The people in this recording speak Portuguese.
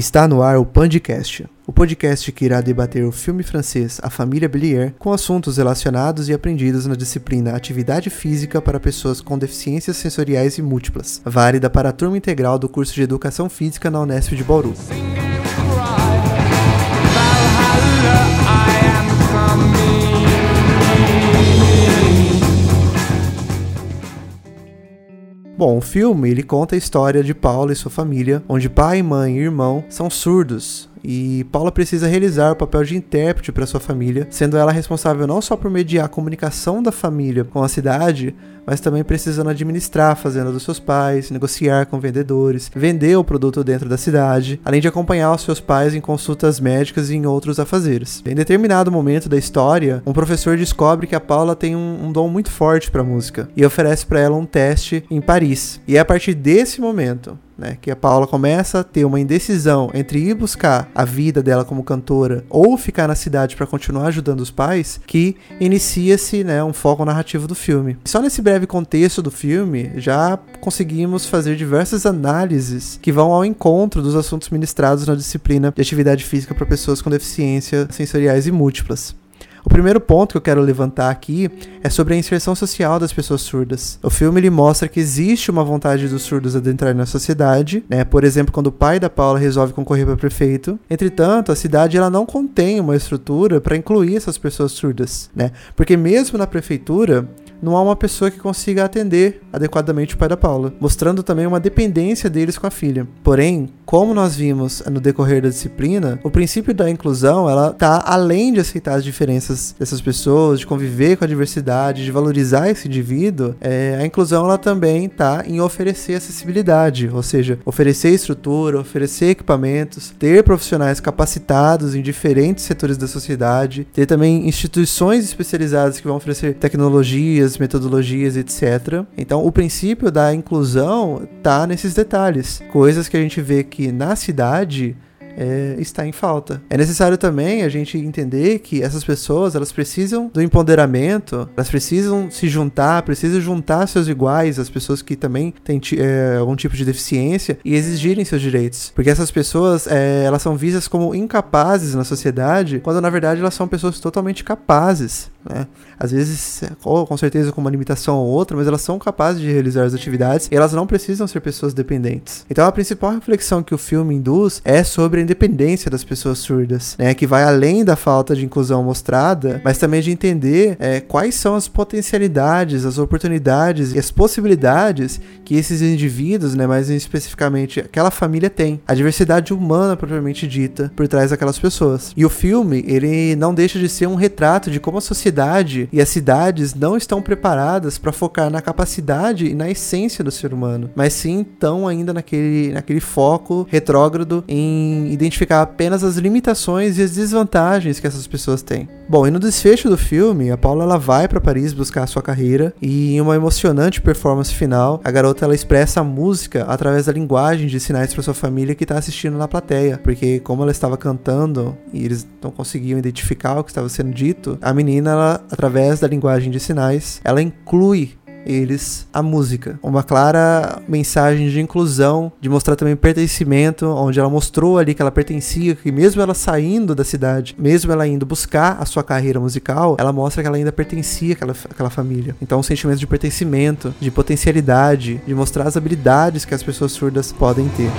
Está no ar o Pandcast, o podcast que irá debater o filme francês A Família Bellier com assuntos relacionados e aprendidos na disciplina Atividade Física para pessoas com deficiências sensoriais e múltiplas, válida para a turma integral do curso de Educação Física na Unesp de Bauru. Bom, o filme ele conta a história de Paula e sua família, onde pai, mãe e irmão são surdos e Paula precisa realizar o papel de intérprete para sua família, sendo ela responsável não só por mediar a comunicação da família com a cidade, mas também precisando administrar a fazenda dos seus pais, negociar com vendedores, vender o produto dentro da cidade, além de acompanhar os seus pais em consultas médicas e em outros afazeres. Em determinado momento da história, um professor descobre que a Paula tem um, um dom muito forte para música e oferece para ela um teste em Paris. E é a partir desse momento né, que a Paula começa a ter uma indecisão entre ir buscar a vida dela como cantora ou ficar na cidade para continuar ajudando os pais, que inicia-se né, um foco narrativo do filme. Só nesse breve contexto do filme já conseguimos fazer diversas análises que vão ao encontro dos assuntos ministrados na disciplina de atividade física para pessoas com deficiência sensoriais e múltiplas. O primeiro ponto que eu quero levantar aqui é sobre a inserção social das pessoas surdas. O filme ele mostra que existe uma vontade dos surdos adentrarem na sociedade, né? Por exemplo, quando o pai da Paula resolve concorrer para prefeito. Entretanto, a cidade ela não contém uma estrutura para incluir essas pessoas surdas, né? Porque mesmo na prefeitura, não há uma pessoa que consiga atender adequadamente o pai da Paula, mostrando também uma dependência deles com a filha. Porém, como nós vimos no decorrer da disciplina, o princípio da inclusão, ela tá além de aceitar as diferenças dessas pessoas, de conviver com a diversidade, de valorizar esse indivíduo, é, a inclusão ela também tá em oferecer acessibilidade, ou seja, oferecer estrutura, oferecer equipamentos, ter profissionais capacitados em diferentes setores da sociedade, ter também instituições especializadas que vão oferecer tecnologias metodologias, etc. Então, o princípio da inclusão tá nesses detalhes, coisas que a gente vê que na cidade é, está em falta. É necessário também a gente entender que essas pessoas elas precisam do empoderamento, elas precisam se juntar, precisam juntar seus iguais, as pessoas que também têm é, algum tipo de deficiência e exigirem seus direitos, porque essas pessoas é, elas são vistas como incapazes na sociedade, quando na verdade elas são pessoas totalmente capazes. Né? Às vezes, com certeza com uma limitação ou outra, mas elas são capazes de realizar as atividades e elas não precisam ser pessoas dependentes. Então a principal reflexão que o filme induz é sobre a independência das pessoas surdas, né? Que vai além da falta de inclusão mostrada, mas também de entender é, quais são as potencialidades, as oportunidades e as possibilidades que esses indivíduos, né, mais especificamente aquela família tem. A diversidade humana propriamente dita por trás daquelas pessoas. E o filme, ele não deixa de ser um retrato de como a sociedade sociedade e as cidades não estão preparadas para focar na capacidade e na essência do ser humano, mas sim estão ainda naquele, naquele foco retrógrado em identificar apenas as limitações e as desvantagens que essas pessoas têm. Bom, e no desfecho do filme, a Paula ela vai para Paris buscar a sua carreira e em uma emocionante performance final, a garota ela expressa a música através da linguagem de sinais para sua família que está assistindo na plateia, porque como ela estava cantando e eles não conseguiam identificar o que estava sendo dito, a menina ela, através da linguagem de sinais, ela inclui eles a música. Uma clara mensagem de inclusão, de mostrar também pertencimento, onde ela mostrou ali que ela pertencia, que mesmo ela saindo da cidade, mesmo ela indo buscar a sua carreira musical, ela mostra que ela ainda pertencia àquela, àquela família. Então, um sentimento de pertencimento, de potencialidade, de mostrar as habilidades que as pessoas surdas podem ter.